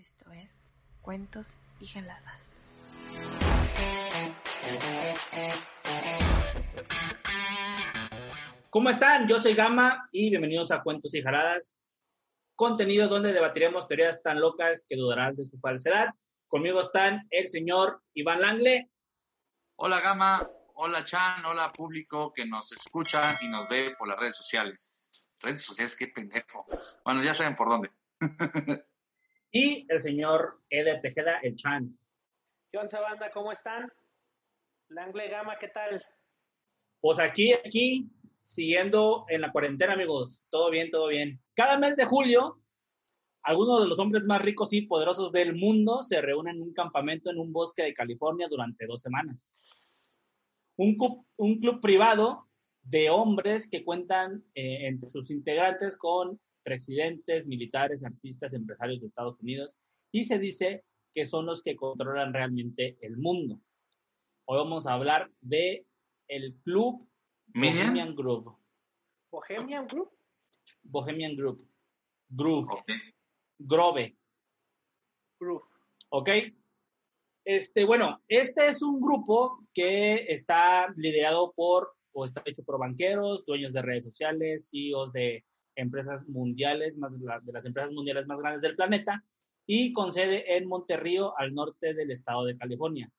Esto es Cuentos y Geladas. ¿Cómo están? Yo soy Gama y bienvenidos a Cuentos y Jaladas, contenido donde debatiremos teorías tan locas que dudarás de su falsedad. Conmigo están el señor Iván Langle. Hola Gama, hola Chan, hola público que nos escucha y nos ve por las redes sociales. Redes sociales, qué pendejo. Bueno, ya saben por dónde. y el señor Eder Tejeda, el Chan. ¿Qué onda, banda? ¿Cómo están? Langle Gama, ¿qué tal? Pues aquí, aquí, siguiendo en la cuarentena, amigos. Todo bien, todo bien. Cada mes de julio, algunos de los hombres más ricos y poderosos del mundo se reúnen en un campamento en un bosque de California durante dos semanas. Un, club, un club privado de hombres que cuentan eh, entre sus integrantes con presidentes, militares, artistas, empresarios de Estados Unidos y se dice que son los que controlan realmente el mundo. Hoy vamos a hablar de el club Bohemian Group. Bohemian Group. Bohemian Group. Groove. Grove. Group. ¿Ok? Este, bueno, este es un grupo que está liderado por, o está hecho por banqueros, dueños de redes sociales, CEOs de empresas mundiales, más de las empresas mundiales más grandes del planeta, y con sede en Monterrío, al norte del estado de California.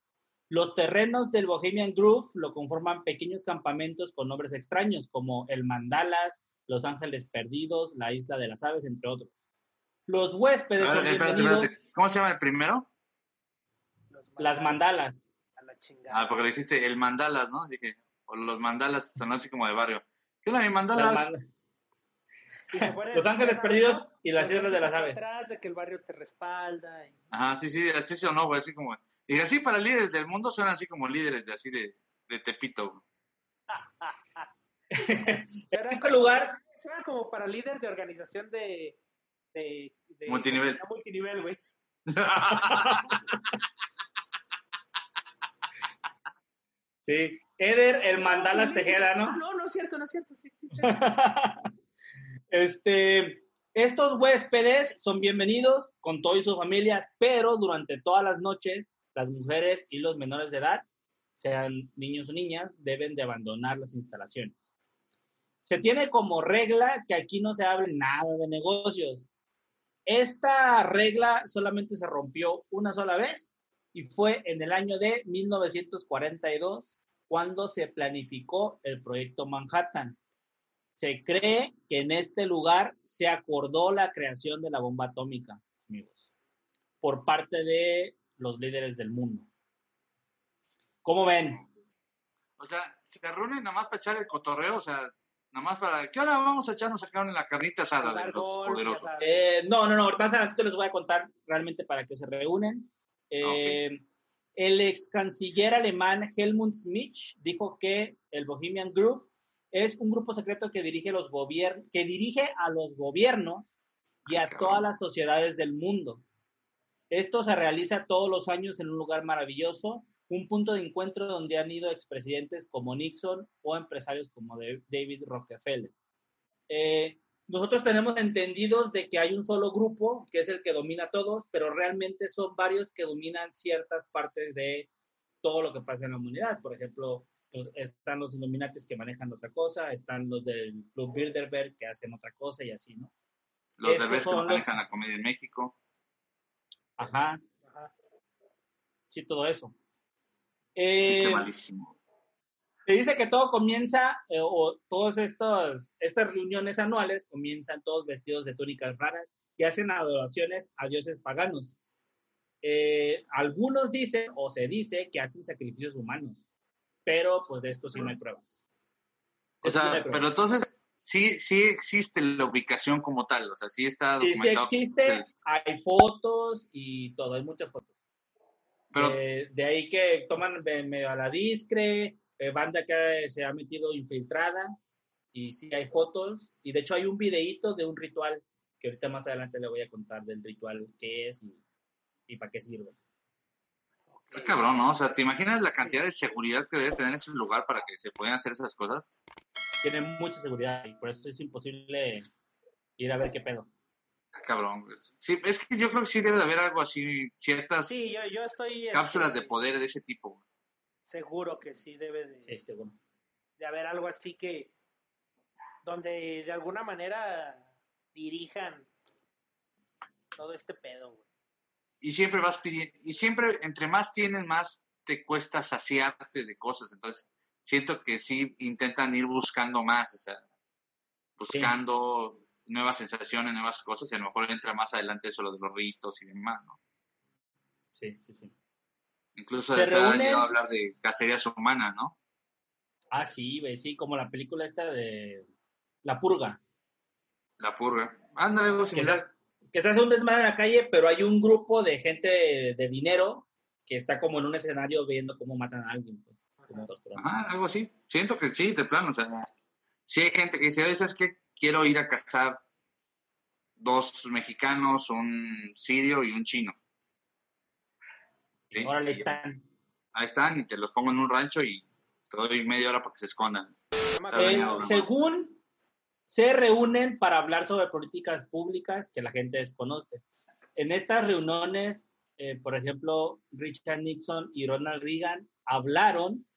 Los terrenos del Bohemian Groove lo conforman pequeños campamentos con nombres extraños, como el Mandalas, Los Ángeles Perdidos, la Isla de las Aves, entre otros. Los huéspedes ver, son espérate, bienvenidos- espérate. ¿Cómo se llama el primero? Los las mandalas. A la chingada. Ah, porque le dijiste el mandalas, ¿no? Dije, o los mandalas sonó así como de barrio. ¿Qué onda, mi Las mandalas? man- Y se fuera Los Ángeles ¿no? Perdidos y las Islas de las Aves. Atrás de que el barrio te respalda. y- Ajá, sí, sí, así sonó, güey, así como. Y así para líderes del mundo suenan así como líderes de así de, de Tepito. Era este lugar, Suena como para líder de organización de. de, de Multinivel. de multinivel, güey. sí, Eder, el Mandalas Sí, Tejeda, ¿no? No, no es cierto, no es cierto. Sí existe. Este, estos huéspedes son bienvenidos con todo y sus familias, pero durante todas las noches, las mujeres y los menores de edad, sean niños o niñas, deben de abandonar las instalaciones. Se tiene como regla que aquí no se hable nada de negocios. Esta regla solamente se rompió una sola vez y fue en el año de 1942 cuando se planificó el proyecto Manhattan. Se cree que en este lugar se acordó la creación de la bomba atómica, amigos, por parte de los líderes del mundo. ¿Cómo ven? O sea, se reúnen nada más para echar el cotorreo, o sea, nada más para. ¿Qué hora vamos a echarnos acá en la carnita asada de los golf, ya poderosos? Eh, no, no, no, más adelante les voy a contar realmente para qué se reúnen. Eh, El ex canciller alemán Helmut Schmidt dijo que el Bohemian Group es un grupo secreto que dirige, los que dirige a los gobiernos y a Cabrón. todas las sociedades del mundo. Esto se realiza todos los años en un lugar maravilloso, un punto de encuentro donde han ido expresidentes como Nixon o empresarios como David Rockefeller. Eh, nosotros tenemos entendidos de que hay un solo grupo que es el que domina a todos, pero realmente son varios que dominan ciertas partes de todo lo que pasa en la humanidad. Por ejemplo, pues, están los Illuminatis que manejan otra cosa, están los del Club Bilderberg que hacen otra cosa y así, ¿no? Los estos derbés que los- manejan la comedia en México. Ajá, Ajá. sí, todo eso. Eh, malísimo. Se dice que todo comienza, eh, o todas estas, estas reuniones anuales comienzan todos vestidos de túnicas raras y hacen adoraciones a dioses paganos. Eh, algunos dicen, o se dice, que hacen sacrificios humanos, pero pues de esto sí no hay pruebas. O Esto sí no sea, pruebas. pero entonces sí, sí existe la ubicación como tal, o sea, sí está Sí, sí documentado. existe, hay fotos y todo, hay muchas fotos. Pero de, de ahí que toman medio a la discre, eh, banda que se ha metido infiltrada, y sí hay fotos, y de hecho hay un videíto de un ritual que ahorita más adelante le voy a contar del ritual qué es y, y para qué sirve. Está cabrón, ¿no? O sea, ¿te imaginas la cantidad de seguridad que debe tener ese lugar para que se puedan hacer esas cosas? Tiene mucha seguridad y por eso es imposible ir a ver qué pedo. Está cabrón, güey. Sí, es que yo creo que sí debe de haber algo así, ciertas Sí, yo, yo estoy... cápsulas de este, poder de ese tipo. Seguro que sí debe de, Sí, seguro. de haber algo así que... Donde de alguna manera dirijan todo este pedo, güey. Y siempre vas pidiendo, y siempre, entre más tienes, más te cuesta saciarte de cosas. Entonces, siento que sí intentan ir buscando más, o sea, buscando nuevas sensaciones, nuevas cosas, y a lo mejor entra más adelante eso lo de los ritos y demás, ¿no? Sí, sí, sí. Incluso Se ha reúnen- llegado a hablar de cacerías humanas, ¿no? Ah, sí, güey, sí, como la película esta de La Purga. La purga. Ándale, algo Que similar. Que se hace un desmadre en la calle, pero hay un grupo de gente de, de dinero que está como en un escenario viendo cómo matan a alguien, pues, como torturando. Ajá, algo así. Siento que sí, de plano, o sea, sí hay gente que dice, ¿sabes qué? Quiero ir a cazar dos mexicanos, un sirio y un chino. Sí, Órale, están. Ahí están, y te los pongo en un rancho y te doy media hora para que se escondan. Eh, según se reúnen para hablar sobre políticas públicas que la gente desconoce. En estas reuniones, eh, por ejemplo, Richard Nixon y Ronald Reagan hablaron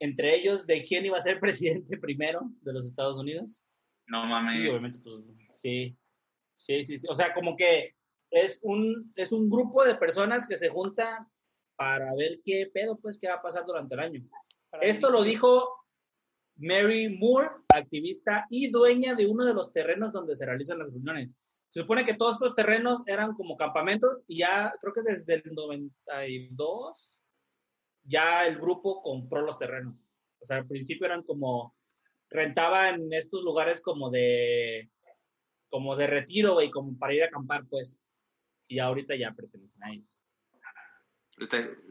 entre ellos de quién iba a ser presidente primero de los Estados Unidos. No mames. Sí, obviamente, pues sí. Sí, sí, sí. O sea, como que es un, es un grupo de personas que se junta para ver qué pedo, pues, qué va a pasar durante el año. Para Esto lo dijo Mary Moore, activista y dueña de uno de los terrenos donde se realizan las reuniones. Se supone que todos estos terrenos eran como campamentos y ya creo que desde el 92 ya el grupo compró los terrenos. O sea, al principio eran como rentaban estos lugares como de como de retiro, güey, como para ir a acampar, pues. Y ahorita ya pertenecen a ellos.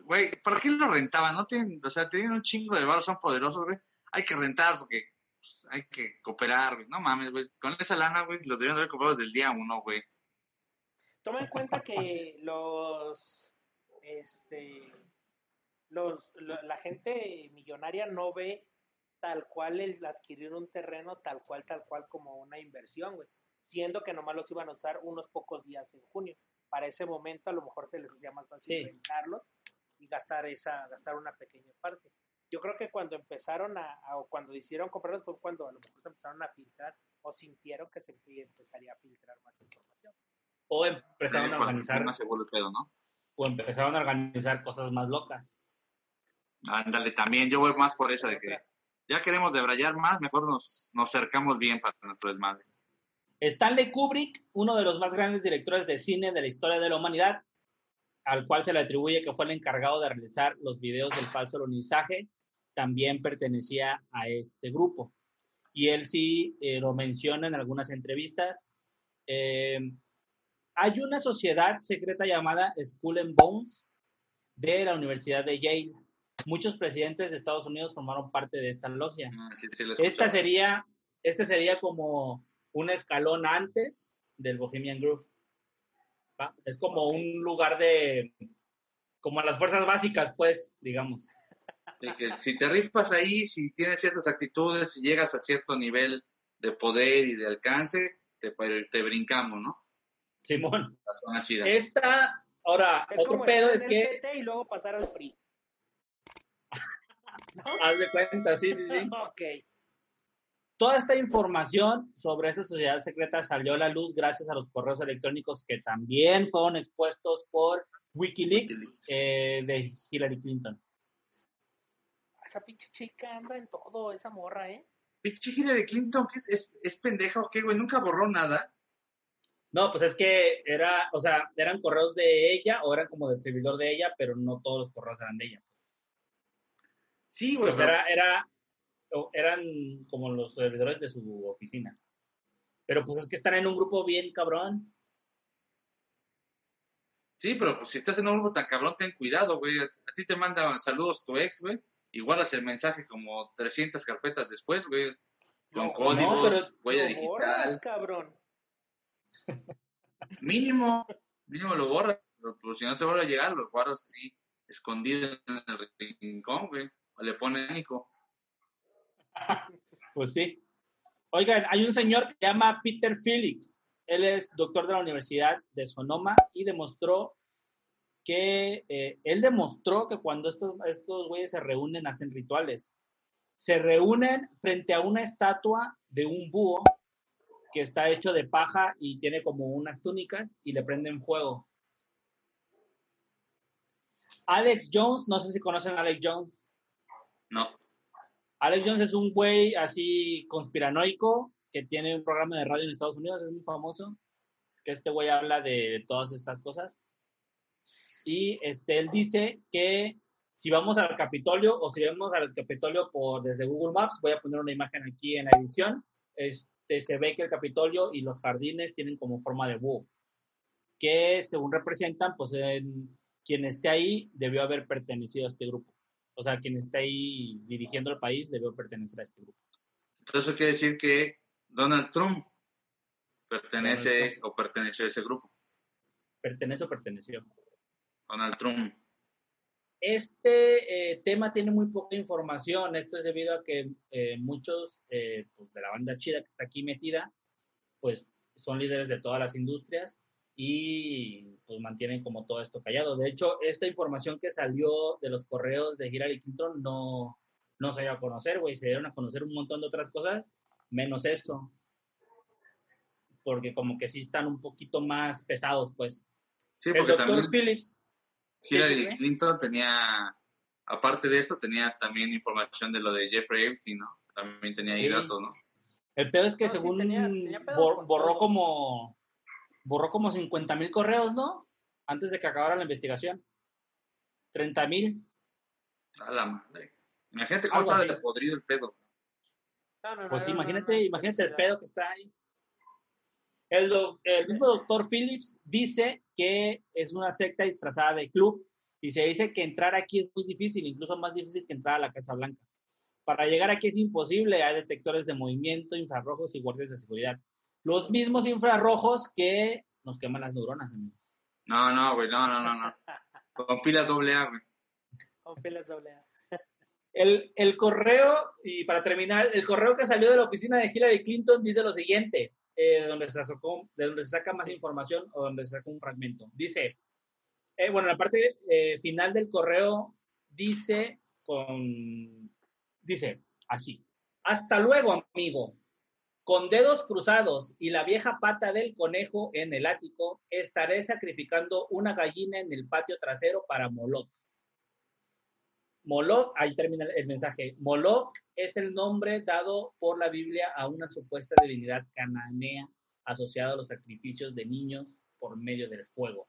Güey, ¿para qué lo rentaban? No tienen, o sea, tienen un chingo de barros, son poderosos, güey. Hay que rentar porque pues, hay que cooperar, güey. No mames, güey. Con esa lana, güey, los debieron de haber comprado desde el día uno, güey. Toma en cuenta que los, este, los, lo- la gente millonaria no ve tal cual el adquirir un terreno, tal cual, tal cual como una inversión, güey. Siendo que nomás los iban a usar unos pocos días en junio. Para ese momento a lo mejor se les hacía más fácil Sí. rentarlos y gastar esa, gastar una pequeña parte. Yo creo que cuando empezaron a, a- o cuando hicieron comprarlos fue cuando a lo mejor se empezaron a filtrar o sintieron que se empezaría a filtrar más información. O empezaron a organizar, no o empezaron a organizar cosas más locas. Ándale, también yo voy más por eso de que ya queremos debrayar más, mejor nos, nos cercamos bien para nuestro desmadre. Stanley Kubrick, uno de los más grandes directores de cine de la historia de la humanidad, al cual se le atribuye que fue el encargado de realizar los videos del falso alunizaje, también pertenecía a este grupo. Y él sí eh, lo menciona en algunas entrevistas. Eh, hay una sociedad secreta llamada Skull and Bones de la Universidad de Yale. Muchos presidentes de Estados Unidos formaron parte de esta logia. Ah, sí, sí, Esta sería, este sería como un escalón antes del Bohemian Groove. ¿va? Es como un lugar de, como las fuerzas básicas, pues, digamos. De que si te rifas ahí, si tienes ciertas actitudes, si llegas a cierto nivel de poder y de alcance, te, te brincamos, ¿no? Simón. La zona chida. Esta, ahora, Es otro pedo es que, y luego pasar al PRI. ¿No? haz de cuenta, sí, sí, sí. Ok. Toda esta información sobre esa sociedad secreta salió a la luz gracias a los correos electrónicos que también fueron expuestos por Wikileaks eh, de Hillary Clinton. Esa pinche chica anda en todo, esa morra, ¿eh? Pinche Hillary Clinton, ¿qué es, es, es pendeja o qué, güey? Nunca borró nada. No, pues es que era, o sea, eran correos de ella o eran como del servidor de ella, pero no todos los correos eran de ella. Sí, güey. Pues pero- era, eran como los servidores de su oficina. Pero pues es que están en un grupo bien cabrón. Sí, pero pues si estás en un grupo tan cabrón, ten cuidado, güey. A, a ti te manda saludos tu ex, güey. Y guardas el mensaje como 300 carpetas después, güey. Con No, códigos, no, huella Lo borras, digital. cabrón. Mínimo, mínimo lo borras. Pero pues, si no te vuelve a llegar, lo guardas así, escondido en el rincón, güey. O le pones pánico. Pues sí. Oigan, hay un señor que se llama Peter Felix. él es doctor de la Universidad de Sonoma y demostró que eh, él demostró que cuando estos, estos güeyes se reúnen hacen rituales. Se reúnen frente a una estatua de un búho que está hecho de paja y tiene como unas túnicas y le prenden fuego. Alex Jones, no sé si conocen a Alex Jones. No. Alex Jones es un güey así conspiranoico que tiene un programa de radio en Estados Unidos, es muy famoso, que este güey habla de, todas estas cosas. Y este, él dice que si vamos al Capitolio o si vamos al Capitolio por desde Google Maps, voy a poner una imagen aquí en la edición, este, se ve que el Capitolio y los jardines tienen como forma de búho, que según representan, pues en, quien esté ahí debió haber pertenecido a este grupo. O sea, quien esté ahí dirigiendo el país debió pertenecer a este grupo. Entonces, eso quiere decir que Donald Trump pertenece o perteneció a ese grupo. Pertenece o perteneció. Donald Trump. Este eh, tema tiene muy poca información. Esto es debido a que eh, muchos eh, pues, de la banda chida que está aquí metida, pues son líderes de todas las industrias y pues mantienen como todo esto callado. De hecho, esta información que salió de los correos de Hillary Clinton no, no se dio a conocer, güey. Se dieron a conocer un montón de otras cosas menos esto. Porque como que sí están un poquito más pesados, pues. Sí, porque también Phillips, Hillary Clinton tenía, aparte de esto, tenía también información de lo de Jeffrey Epstein, ¿no? También tenía ahí datos, ¿no? El pedo es que según borró como borró como 50 mil correos, ¿no? Antes de que acabara la investigación. 30 mil. A la madre. Imagínate cómo está de podrido el pedo pues imagínate, imagínate el pedo que está ahí. El, el, mismo doctor Phillips dice que es una secta disfrazada de club y se dice que entrar aquí es muy difícil, incluso más difícil que entrar a la Casa Blanca. Para llegar aquí es imposible, hay detectores de movimiento, infrarrojos y guardias de seguridad. Los mismos infrarrojos que nos queman las neuronas, amigos. No, no, güey, no, no, no, no. Con pilas doble A, güey. Con pilas doble A. El, correo, y para terminar, el correo que salió de la oficina de Hillary Clinton dice lo siguiente, eh, donde se de donde se saca más información o donde se saca un fragmento. Dice, eh, bueno, la parte eh, final del correo dice con, dice así, hasta luego, amigo. Con dedos cruzados y la vieja pata del conejo en el ático, estaré sacrificando una gallina en el patio trasero para Moloch. Moloch, ahí termina el mensaje. Moloch es el nombre dado por la Biblia a una supuesta divinidad cananea asociada a los sacrificios de niños por medio del fuego.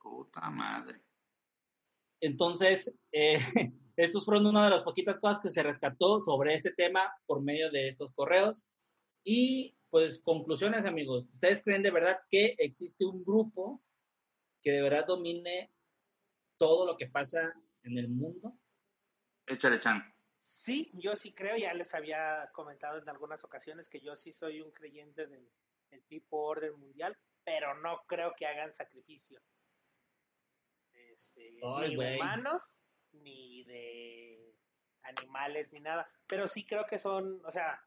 Puta madre. Entonces, eh, estos fueron una de las poquitas cosas que se rescató sobre este tema por medio de estos correos. Y pues conclusiones, amigos. ¿Ustedes creen de verdad que existe un grupo que de verdad domine todo lo que pasa en el mundo? Échale, Chan. Sí, yo sí creo, ya les había comentado en algunas ocasiones que yo sí soy un creyente del, tipo orden mundial, pero no creo que hagan sacrificios este, ni de humanos, ni de animales, ni nada. Pero sí creo que son, o sea,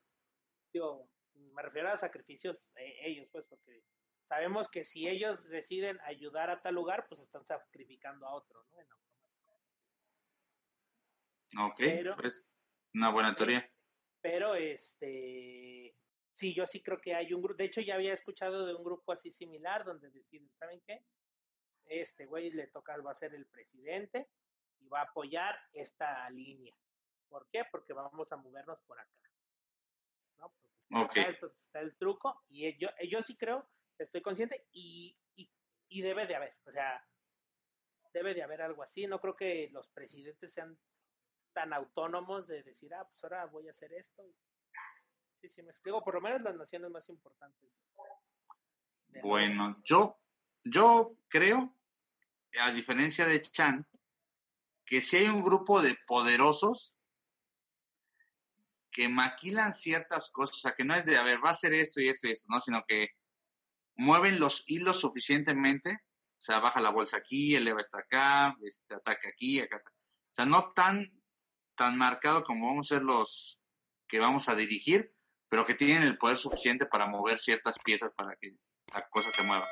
digo, me refiero a sacrificios eh, ellos, pues, porque sabemos que si ellos deciden ayudar a tal lugar, pues están sacrificando a otro, ¿no? Ok, pues una buena teoría. Pero este, sí, yo sí creo que hay un grupo, de hecho ya había escuchado de un grupo así similar donde deciden, ¿saben qué? Este güey le toca, va a ser el presidente y va a apoyar esta línea. ¿Por qué? Porque vamos a movernos por acá. ¿no? Porque está el truco y yo, yo sí creo, estoy consciente y, y, y debe de haber, o sea, debe de haber algo así. No creo que los presidentes sean tan autónomos de decir, ah, pues ahora voy a hacer esto. Sí, sí, me explico, por lo menos las naciones más importantes. Bueno, yo, yo creo, a diferencia de Chan, que si hay un grupo de poderosos que maquilan ciertas cosas, o sea, que no es de, a ver, va a hacer esto y esto y esto, ¿no? Sino que mueven los hilos suficientemente, o sea, baja la bolsa aquí, eleva hasta acá, este, ataca aquí, acá. O sea, no tan tan marcado como vamos a ser los que vamos a dirigir, pero que tienen el poder suficiente para mover ciertas piezas para que la cosa se mueva.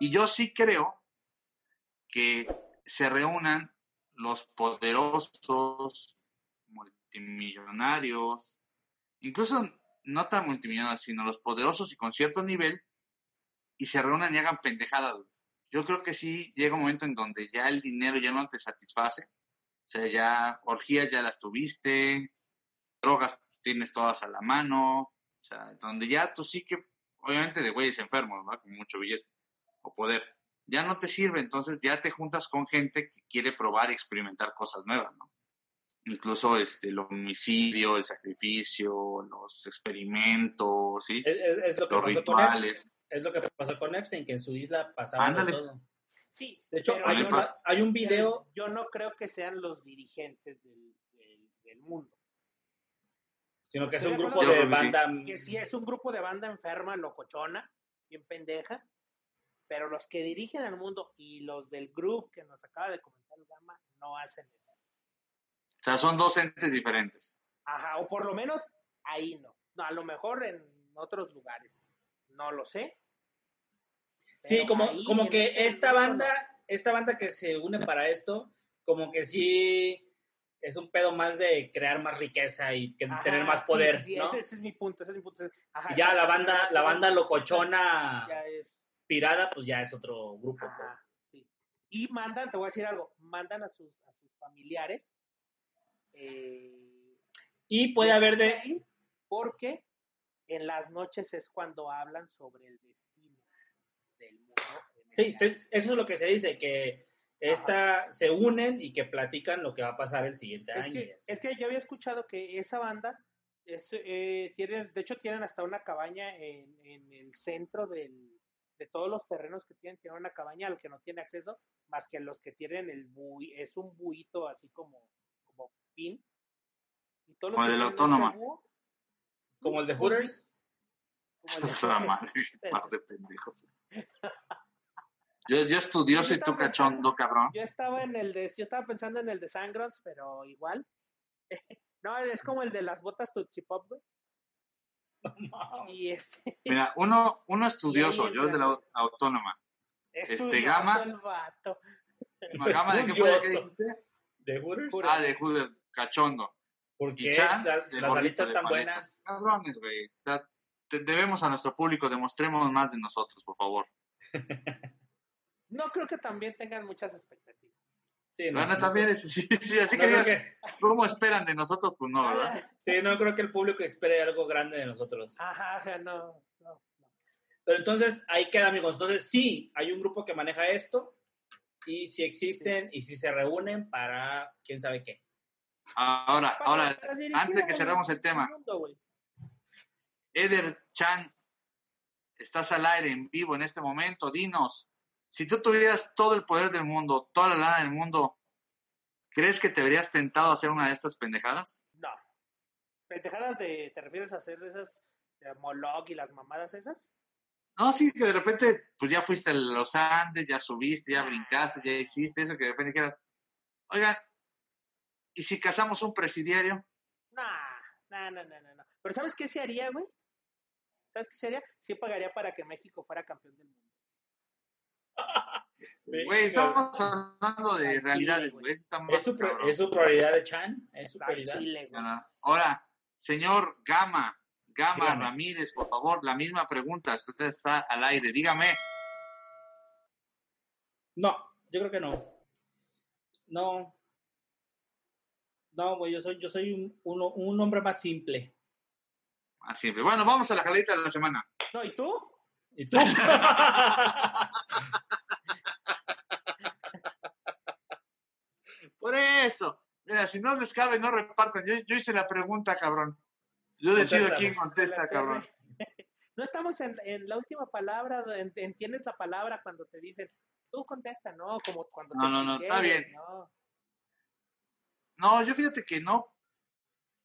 Y yo sí creo que se reúnan los poderosos multimillonarios, incluso no tan multimillonarios, sino los poderosos y con cierto nivel, y se reúnan y hagan pendejadas. Yo creo que sí llega un momento en donde ya el dinero ya no te satisface. O sea, ya orgías ya las tuviste, drogas tienes todas a la mano, o sea, donde ya tú sí que, obviamente de güeyes enfermos, ¿no? Con mucho billete o poder. Ya no te sirve, entonces ya te juntas con gente que quiere probar y experimentar cosas nuevas, ¿no? Incluso este, el homicidio, el sacrificio, los experimentos, ¿sí? Es, es- es lo que los pasó con rituales. es lo que pasó con Epstein, que en su isla pasaba Ándale. todo. Sí, De hecho, hay, pasa. hay un video, Yo no creo que sean los dirigentes del, del- del mundo. sino que es un grupo de sí. banda. Que sí es un grupo de banda enferma, locochona, bien pendeja, pero los que dirigen al mundo y los del grupo que nos acaba de comentar el Gama no hacen eso. O sea, son dos entes diferentes. Ajá, o por lo menos ahí no. No, a lo mejor en otros lugares. No lo sé. Sí, como, como que esta banda, esta banda que se une para esto, como que sí es un pedo más de crear más riqueza y que Ajá, tener más poder, sí, sí, ¿no? ese, ese es mi punto, ese es mi punto. Ajá, ya la banda, la banda locochona ya es pirada, pues ya es otro grupo. pues. Sí. Y mandan, te voy a decir algo, mandan a sus, a sus familiares. eh, Y puede haber de, Porque en las noches es cuando hablan sobre el destino Sí, entonces, eso es lo que se dice, que esta, se unen y que platican lo que va a pasar el siguiente Es año. que, es que yo había escuchado que esa banda, es, eh, tienen, de hecho tienen hasta una cabaña en, en el centro del, de todos los terrenos que tienen, tienen una cabaña al que no tiene acceso, más que los que tienen el bui, es un buito así como, como pin. Y todos los Como que el autónoma. búho, Como el de Hooters. como el de la Hooters. madre, par de pendejos. Yo, yo estudioso y tú cachondo, cabrón. Yo estaba en el de, yo estaba pensando en el de Sangrons, pero igual. no, es como el de las botas Tootsie Pop, güey. Y este, Mira, uno, uno estudioso, el yo de la au- autónoma. es Este, Gama. el vato. No, Gama, ¿de qué fue? ¿De qué Estudioso. dijiste? ¿De Hooters? Ah, de Hooters, cachondo. Porque Y Chan, las, de las alitas de están paletas. buenas. Cabrones, güey. O sea, te- debemos a nuestro público, demostremos más de nosotros, por favor. No creo que también tengan muchas expectativas. Sí, no, Bueno, no también, es- sí, sí, así no que creo digas, que- ¿cómo esperan de nosotros? Pues no, ¿verdad? sí, no creo que el público espere algo grande de nosotros. Ajá, o sea, no, no, no. Pero entonces, ahí queda, amigos. Entonces, sí, hay un grupo que maneja esto y si existen y si se reúnen para quién sabe qué. Ahora, Para- ahora, para antes de que cerremos el tema, mundo. Eder Chan, estás al aire en vivo en este momento. Dinos, si tú tuvieras todo el poder del mundo, toda la lana del mundo, ¿crees que te verías tentado a hacer una de estas pendejadas? No. ¿Pendejadas de, te refieres a hacer esas de Moloch y las mamadas esas? No, sí, que de repente, pues ya fuiste a los Andes, ya subiste, ya brincaste, ya hiciste eso, que de repente quieras, oigan, ¿y si casamos un presidiario? Nah, nah, nah, nah, nah. Pero ¿sabes qué se haría, güey? ¿Sabes qué se haría? Sí pagaría para que México fuera campeón del mundo. Güey, estamos hablando de Al realidades, güey, ¿Es más su, es su prioridad de Chan? ¿Es su prioridad? Chile. Ahora, señor Gama, Gama Dígame. Ramírez, por favor, la misma pregunta, usted está al aire, dígame. No, yo creo que no. No. No, güey, yo soy, yo soy un, uno- un hombre más simple. Así, bueno, vamos a la jalita de la semana. No, ¿y tú? ¿Y tú? Por eso, mira, si no les cabe, no repartan. Yo, yo hice la pregunta, cabrón. Yo decido Contéstame. quién contesta, cabrón. No estamos en, en la última palabra, en- entiendes la palabra cuando te dicen, tú contesta, ¿no? Como cuando No, te no, no, está chingues, bien. ¿no? No, yo fíjate que no.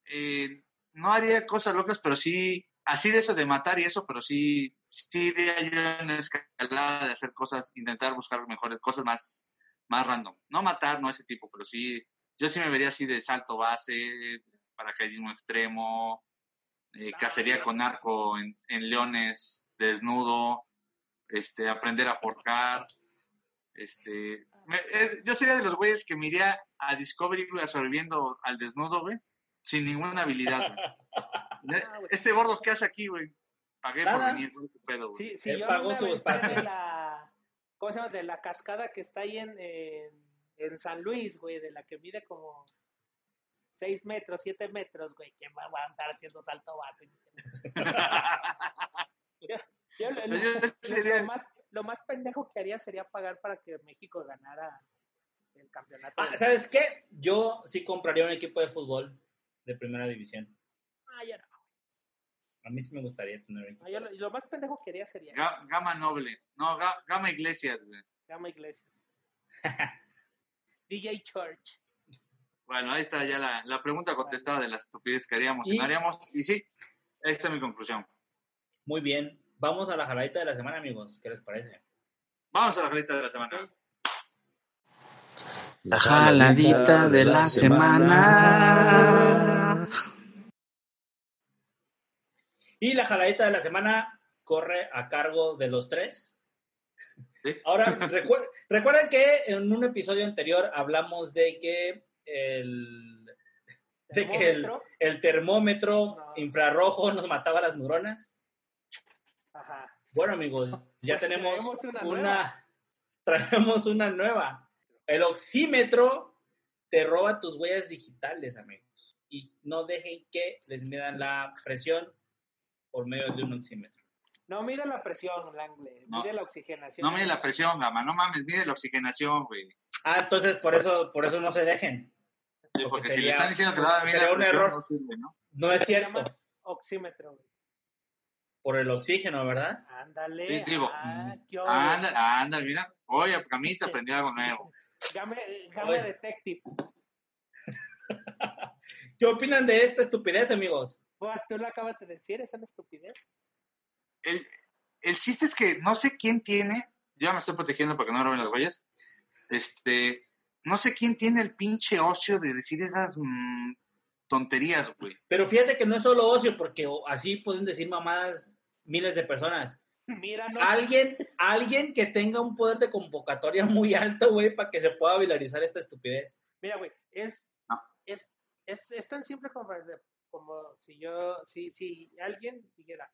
eh, no haría cosas locas, pero sí, así de eso de matar y eso, pero sí, sí iría yo en escalada de hacer cosas, intentar buscar mejores cosas más, más random. No matar, no ese tipo, pero sí, yo sí me vería así de salto base, paracaidismo extremo, eh, cacería con arco en, en leones, desnudo, este, aprender a forjar, este, me- eh, yo sería de los güeyes que me iría a Discovery güey, a sobreviviendo al desnudo, güey, sin ninguna habilidad, güey. Ah. Este gordo que hace aquí, güey, pagué por venir, güey, qué pedo, güey. Sí, sí, Él yo pagó su espacio. la, ¿cómo se llama? De la cascada que está ahí en, en, en San Luis, güey, de la que mide como 6 metros, 7 metros, güey, ¿quién va a andar haciendo salto base? Yo, yo lo, lo- más, lo más pendejo que haría sería pagar para que México ganara el campeonato. Ah, ¿Sabes qué? Yo sí compraría un equipo de fútbol de primera división. Ah, ya no. A mí sí me gustaría tener un equipo. No, yo lo, lo más pendejo que haría sería Ga- Gama Noble, no, Ga- Gama Iglesias, güey. Gama Iglesias. DJ Church. Bueno, ahí está ya la, la pregunta contestada de las estupidez que haríamos Y- haríamos. Y sí, esta es mi conclusión. Muy bien. Vamos a la jaladita de la semana, amigos. ¿Qué les parece? Vamos a la jarita de la semana. La jaladita de la semana. Y la jaladita de la semana corre a cargo de los tres. Sí. Ahora, recu- recuerden que en un episodio anterior hablamos de que el, de que el, Termómetro. el termómetro No. infrarrojo nos mataba las neuronas. Ajá. Bueno, amigos, ya Pues tenemos traemos una una, nueva. traemos una nueva. El oxímetro te roba tus huellas digitales, amigos. Y no dejen que les midan la presión por medio de un oxímetro. No mide la presión, Langle. No. Mide la oxigenación. No mide la presión, Gama, no mames, mide la oxigenación, güey. Ah, entonces por eso, por eso no se dejen. Sí, Porque porque si sería- le están diciendo que va a medir la un presión, error. no sirve, ¿no? No es cierto. Oxímetro, güey. Por el oxígeno, ¿verdad? Ándale. Sí, digo, ah, mm, qué ole. Anda, anda, mira. Oye, Camita aprendió algo nuevo. Game, Game. Detective. ¿Qué opinan de esta estupidez, amigos? Pues tú lo acabas de decir, es una estupidez. El, el chiste es que no sé quién tiene, ya me estoy protegiendo para que no roben las huellas. Este, no sé quién tiene el pinche ocio de decir esas mm, tonterías, güey. Pero fíjate que no es solo ocio, porque así pueden decir mamadas miles de personas. Mira, no. Alguien, alguien que tenga un poder de convocatoria muy alto, güey, para que se pueda viralizar esta estupidez. Mira, güey, es, No. es, es, es tan simple como, como si yo, si, si alguien dijera,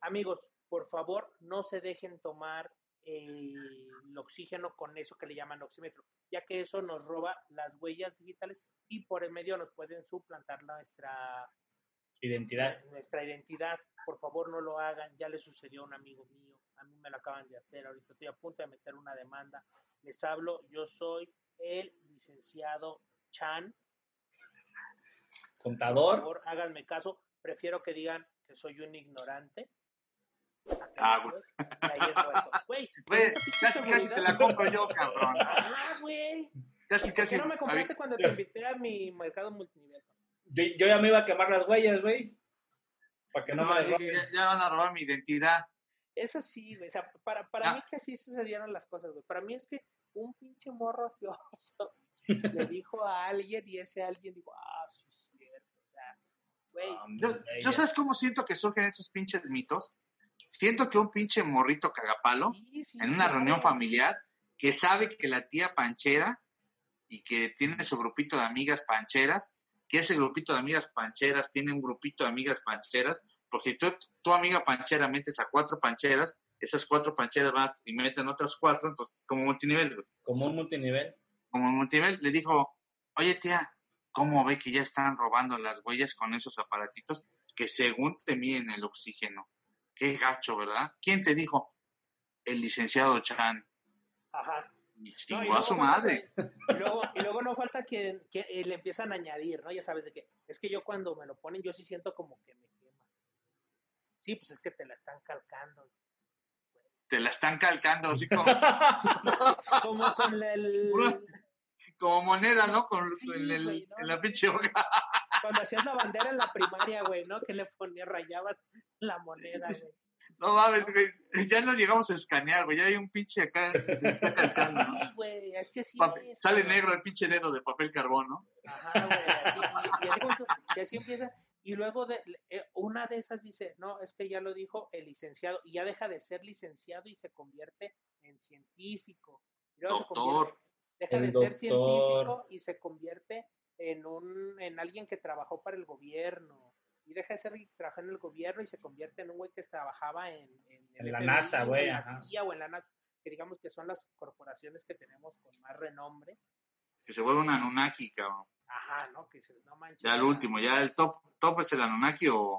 amigos, por favor, no se dejen tomar el oxígeno con eso que le llaman oxímetro, ya que eso nos roba las huellas digitales y por el medio nos pueden suplantar nuestra, Identidad. nuestra identidad. Por favor, no lo hagan. Ya le sucedió a un amigo mío. A mí me lo acaban de hacer. Ahorita estoy a punto de meter una demanda. Les hablo. Yo soy el licenciado Chan. Por Contador. favor, háganme caso. Prefiero que digan que soy un ignorante. Ah, güey. Güey, casi, casi te la compro yo, cabrón. Ah, güey. Casi, ¿Por casi. no me compraste cuando te invité a mi mercado multinivel? Yo, yo ya me iba a quemar las huellas, güey. Para que no, No, me ya, ya van a robar mi identidad. Eso sí, güey. O sea, para, para Ah. mí que así sucedieron las cosas, güey. Para mí es que un pinche morro ocioso le dijo a alguien y ese alguien dijo, ah, sí es cierto. O sea, güey, Ah, Yo, güey, ¿yo ya. sabes cómo siento que surgen esos pinches mitos? Siento que un pinche morrito cagapalo sí, sí, en una claro. reunión familiar que sabe que la tía panchera y que tiene su grupito de amigas pancheras, que ese grupito de amigas pancheras tiene un grupito de amigas pancheras, porque tú, tu amiga panchera metes a cuatro pancheras, esas cuatro pancheras van y meten otras cuatro, entonces como multinivel. Como un multinivel. como multinivel, le dijo, oye tía, ¿cómo ve que ya están robando las huellas con esos aparatitos que según te miden el oxígeno? Qué gacho, ¿verdad? ¿Quién te dijo? El licenciado Chan. Ajá. Y No, chingó y a su falta- madre. Y luego, y luego no falta que, que eh, le empiezan a añadir, ¿no? Ya sabes de que es que yo cuando me lo ponen, yo sí siento como que me quema. Sí, pues es que te la están calcando. Te la están calcando, así como, Como con el. Como moneda, ¿no? Con, Sí, en, el- güey, no, en la pinche. Cuando hacías la bandera en la primaria, güey, ¿no? Que le ponías, rayabas la moneda, güey. No mames, güey. Ya no llegamos a escanear, güey. Ya hay un pinche acá que te está calcando, ¿no? Sí, güey, es que sí. Es, Sale güey. negro el pinche dedo de papel carbón, ¿no? Ajá, güey, así, y, así, y empieza. Y luego de, eh, una de esas dice, no, es que ya lo dijo el licenciado, y ya deja de ser licenciado y se convierte en científico. Y luego Doctor. Deja El de ser científico y se convierte en un en alguien que trabajó para el gobierno. Y deja de ser alguien que trabajó en el gobierno y se convierte en un güey que trabajaba en, en, el En la FBI NASA, güey, en la ajá. O en la NASA, que digamos que son las corporaciones que tenemos con más renombre. Que se vuelve un Anunnaki, cabrón. Ajá, ¿no? Que dices, no manches. Ya el último, ya el top, top es el Anunnaki o,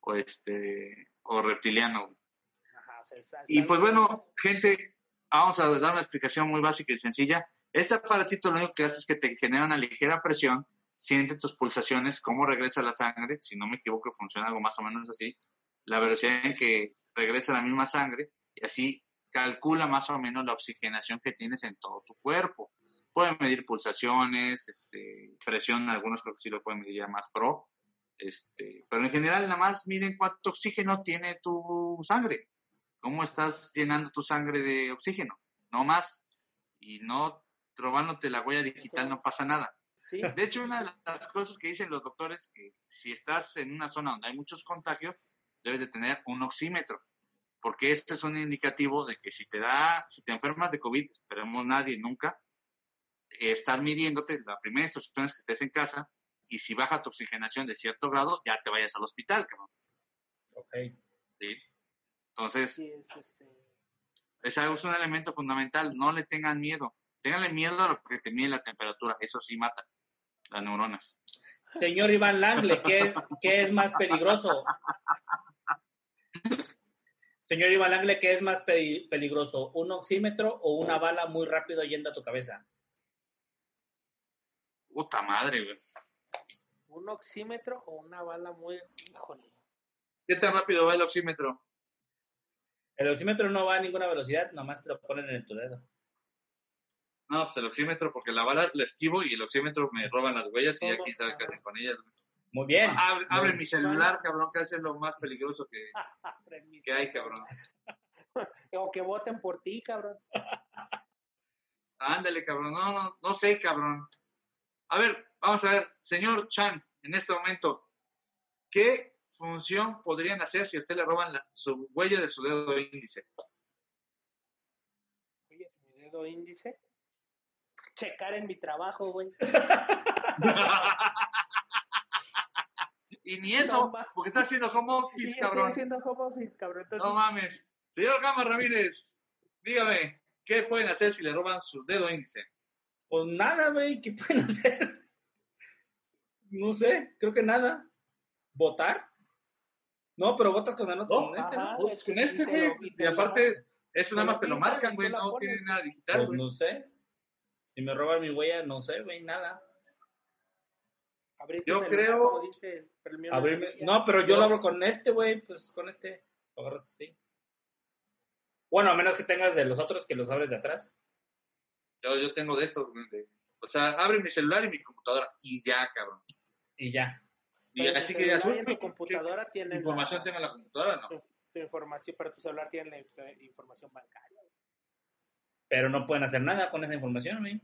o este, o reptiliano. ajá, o sea, es- es Y pues bueno, gente, vamos a dar una explicación muy básica y sencilla. Este aparatito lo único que hace es que te genera una ligera presión, siente tus pulsaciones, cómo regresa la sangre, si no me equivoco funciona algo más o menos así, la velocidad en que regresa la misma sangre y así calcula más o menos la oxigenación que tienes en todo tu cuerpo. Pueden medir pulsaciones, este, presión, algunos creo que sí lo pueden medir ya más pro, este, pero en general nada más miren cuánto oxígeno tiene tu sangre cómo estás llenando tu sangre de oxígeno, no más. Y no robándote la huella digital no pasa nada. Sí, De hecho, una de las cosas que dicen los doctores que si estás en una zona donde hay muchos contagios, debes de tener un oxímetro, porque esto es un indicativo de que si te da, si te enfermas de COVID, esperemos nadie nunca, estar midiéndote, la primera instrucción es que estés en casa y si baja tu oxigenación de cierto grado, ya te vayas al hospital, cabrón. Ok. ¿sí? Entonces, sí, es este. es algo, es un elemento fundamental. No le tengan miedo. Ténganle miedo a lo que te mide la temperatura. Eso sí mata las neuronas. Señor Iván Langle, ¿qué es, qué es más peligroso? Señor Iván Langle, ¿qué es más pe- peligroso? ¿Un oxímetro o una bala muy rápido yendo a tu cabeza? Puta madre, güey. ¿Un oxímetro o una bala muy. Híjole. ¿Qué tan rápido va el oxímetro? El oxímetro no va a ninguna velocidad, nomás te lo ponen en tu dedo. No, pues el oxímetro, porque la bala la esquivo y el oxímetro me roban las huellas y ya quién sabe qué hacen con ellas. Muy bien. Abre, abre Muy- mi celular, cabrón, que hace lo más peligroso que, que hay, cabrón. O que voten por ti, cabrón. Ándale, cabrón. No, no, no sé, cabrón. A ver, vamos a ver, señor Chan, en este momento, ¿qué función podrían hacer si a usted le roban la- su huella de su dedo índice? Oye, mi dedo índice. Checar en mi trabajo, güey. y ni eso, No, porque está haciendo home Sí, office, estoy cabrón. haciendo home office, cabrón. Entonces, No mames. Señor Gama Ramírez, dígame, ¿qué pueden hacer si le roban su dedo índice? Pues nada, güey, ¿qué pueden hacer? No sé, creo que nada. ¿Votar? No, pero votas con, el otro, No, con este, ¿no? Pues con y este, te güey. y aparte, eso nada más te lo marcan, güey. la No tiene nada digital, Pues no sé. Si me roban mi huella, no sé, güey, nada. Yo creo- dice, no Abrirme- debería. No, pero yo lo abro con este, güey, pues con este. Lo agarras así. Bueno, a menos que tengas de los otros que los abres de atrás. Yo, yo tengo de estos, güey, de- O sea, abre mi celular y mi computadora y ya, cabrón. Y ya. Y Pero así que en ¿qué- tu computadora qué información la- en la computadora? No. tu, tu información, pero tu celular tiene la inf- información bancaria. Pero no pueden hacer nada con esa información, güey.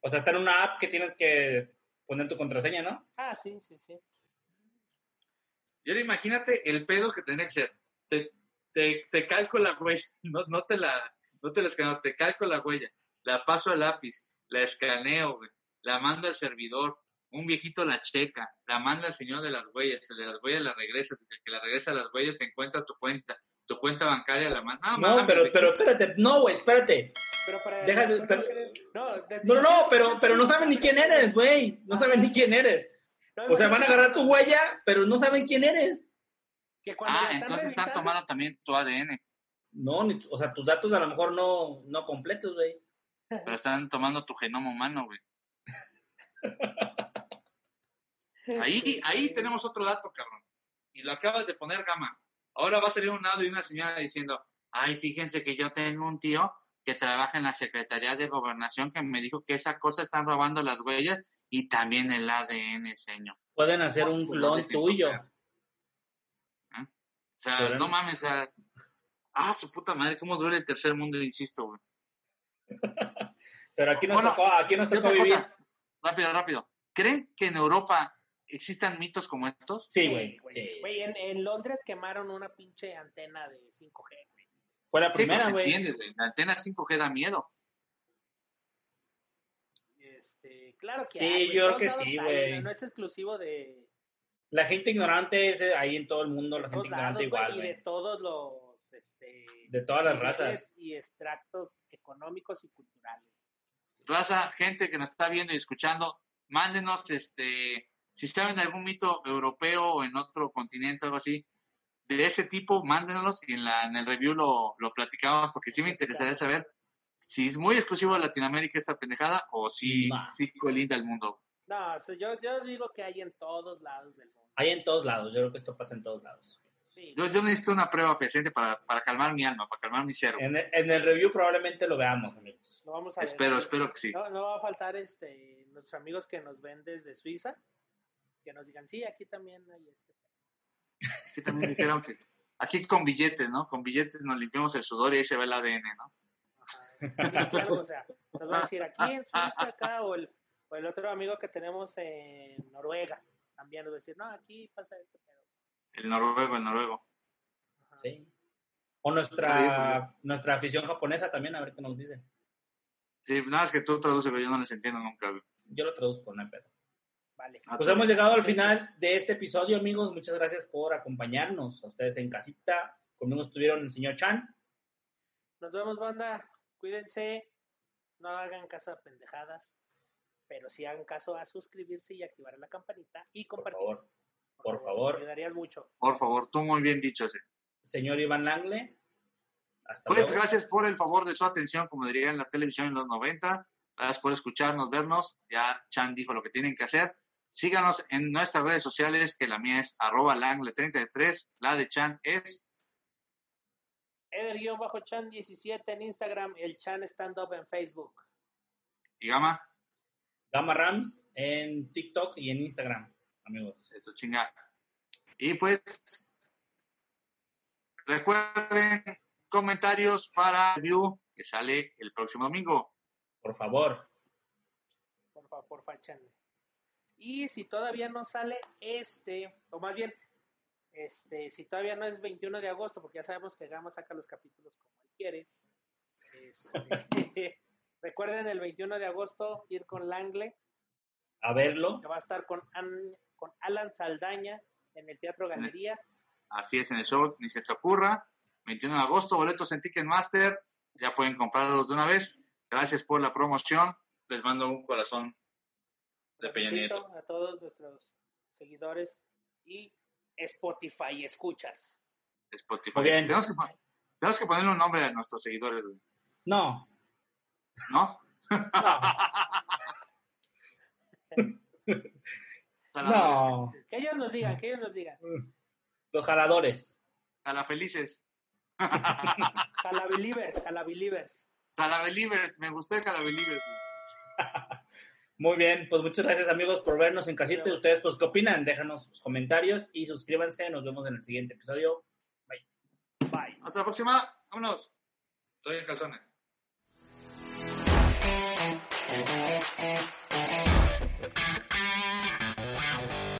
O sea, está en una app que tienes que poner tu contraseña, ¿no? Ah, sí, sí, sí. Y ahora imagínate el pedo que tendría que ser. Te, te, te calco la huella, no, no te la, no te la escaneo, te calco la huella, la paso al lápiz, la escaneo, güey, la mando al servidor, un viejito la checa, la manda al señor de las huellas, el de las huellas la regresa, el que la regresa a las huellas se encuentra tu cuenta, tu cuenta bancaria la manda. No, pero, pero espérate, no, güey, espérate. Pero para. Deja de- no, pero- no, de- No, no, no, pero, pero no saben ni quién eres, güey. No saben ni quién eres. O sea, van a agarrar tu huella, pero no saben quién eres. Que cuando Ah, entonces están tomando también tu ADN, No, ni- o sea, tus datos a lo mejor no, no completos, güey. pero están tomando tu genoma humano, güey. Ahí, ahí tenemos otro dato, cabrón. Y lo acabas de poner, Gama. Ahora va a salir un audio de una señora diciendo, ay, fíjense que yo tengo un tío que trabaja en la Secretaría de Gobernación que me dijo que esa cosa están robando las huellas y también el ADN, señor. Pueden hacer un Pues lo clon tuyo. tocar. O sea, Pero- no mames, o sea, ah, su puta madre, cómo duele el tercer mundo, insisto, güey. Pero aquí nos Bueno, tocó, aquí nos Y tocó vivir. cosa, rápido, rápido. ¿Creen que en Europa existan mitos como estos? Sí, güey. güey. Sí, Güey, sí, en, sí. en Londres quemaron una pinche antena de 5G, güey. Fue la Sí, primera, pues, güey. entiendes, güey. La antena 5G da miedo. Este, claro que Sí, hay, güey, yo creo que sí, güey. No, es exclusivo de, La gente ignorante es eh, ahí en todo el mundo, la gente lados, ignorante igual, güey, y de todos los, este, De todas las razas. y extractos económicos y culturales. Raza, gente que nos está viendo y escuchando, mándenos, este, si saben de algún mito europeo o en otro continente o algo así, de ese tipo, mándenos y en, la, en el review lo, lo platicamos porque sí me interesaría saber si es muy exclusivo de Latinoamérica esta pendejada o si, Nah. si colinda el mundo. No, o sea, yo, yo digo que hay en todos lados del mundo. Hay en todos lados, yo creo que esto pasa en todos lados. Sí, Yo, yo necesito una prueba fehaciente para, para calmar mi alma, para calmar mi ser. En el, en el review probablemente lo veamos, amigos. lo vamos a ver. Espero, espero que sí. No, no va a faltar este, nuestros amigos que nos ven desde Suiza, que nos digan, sí, aquí también hay este. Aquí también dijeron que aquí con billetes, ¿no? Con billetes nos limpiamos el sudor y ahí se ve el ADN, ¿no? Ajá. Sí, algo, o sea, nos van a decir aquí en Suiza, acá, o el, o el otro amigo que tenemos en Noruega, también nos va a decir, no, aquí pasa esto, pero... El noruego, el noruego. ajá. Sí. O nuestra, nuestra afición japonesa también, a ver qué nos dicen. Sí, nada más que tú traduces, pero yo no les entiendo nunca. Yo lo traduzco, no hay pedo. Vale. Ah, Pues hemos llegado al final de este episodio, amigos. Muchas gracias por acompañarnos. A ustedes en casita. Conmigo estuvieron el señor Chan. Nos vemos, banda. Cuídense. No hagan caso a pendejadas. Pero sí hagan caso a suscribirse y activar la campanita y compartir. favor. Por favor. Ayudarías mucho. Por favor, tú muy bien dicho. Señor Iván Langle. Hasta Pues luego. gracias por el favor de su atención, como diría en la televisión en los 90. Gracias por escucharnos, vernos. Ya Chan dijo lo que tienen que hacer. Síganos en nuestras redes sociales, que la mía es arroba langle33, la de Chan es Eder-Chan17 en Instagram, el Chan Stand Up en Facebook. y gama, Gama Rams en TikTok y en Instagram, amigos. eso chinga. Y pues, recuerden comentarios para el review que sale el próximo domingo. Por favor. Por favor, por fachanle. Y si todavía no sale este, o más bien, este, si todavía no es 21 de agosto, porque ya sabemos que Gama saca los capítulos como él quiere. este, recuerden el 21 de agosto ir con Langle, A verlo. que va a estar con, An- con Alan Saldaña en el Teatro Galerías. Así es en el show, ni se te ocurra. 21 de agosto, boletos en Ticketmaster. Ya pueden comprarlos de una vez. Gracias por la promoción. Les mando un corazón de Peña Nieto. A todos nuestros seguidores y Spotify escuchas. Spotify. Bien. Tenemos que, tenemos que ponerle un nombre a nuestros seguidores, güey, No. ¿no? No. Que ellos nos digan, que ellos nos digan. Los jaladores. A la felices. Calabilivers, calabilivers. Calabelivers, me gustó el Calabelivers. Muy bien, pues muchas gracias amigos por vernos en casita. Ustedes, pues, ¿qué opinan? Déjanos sus comentarios y suscríbanse. Nos vemos en el siguiente episodio. Bye. Hasta la próxima. Vámonos. Estoy en calzones.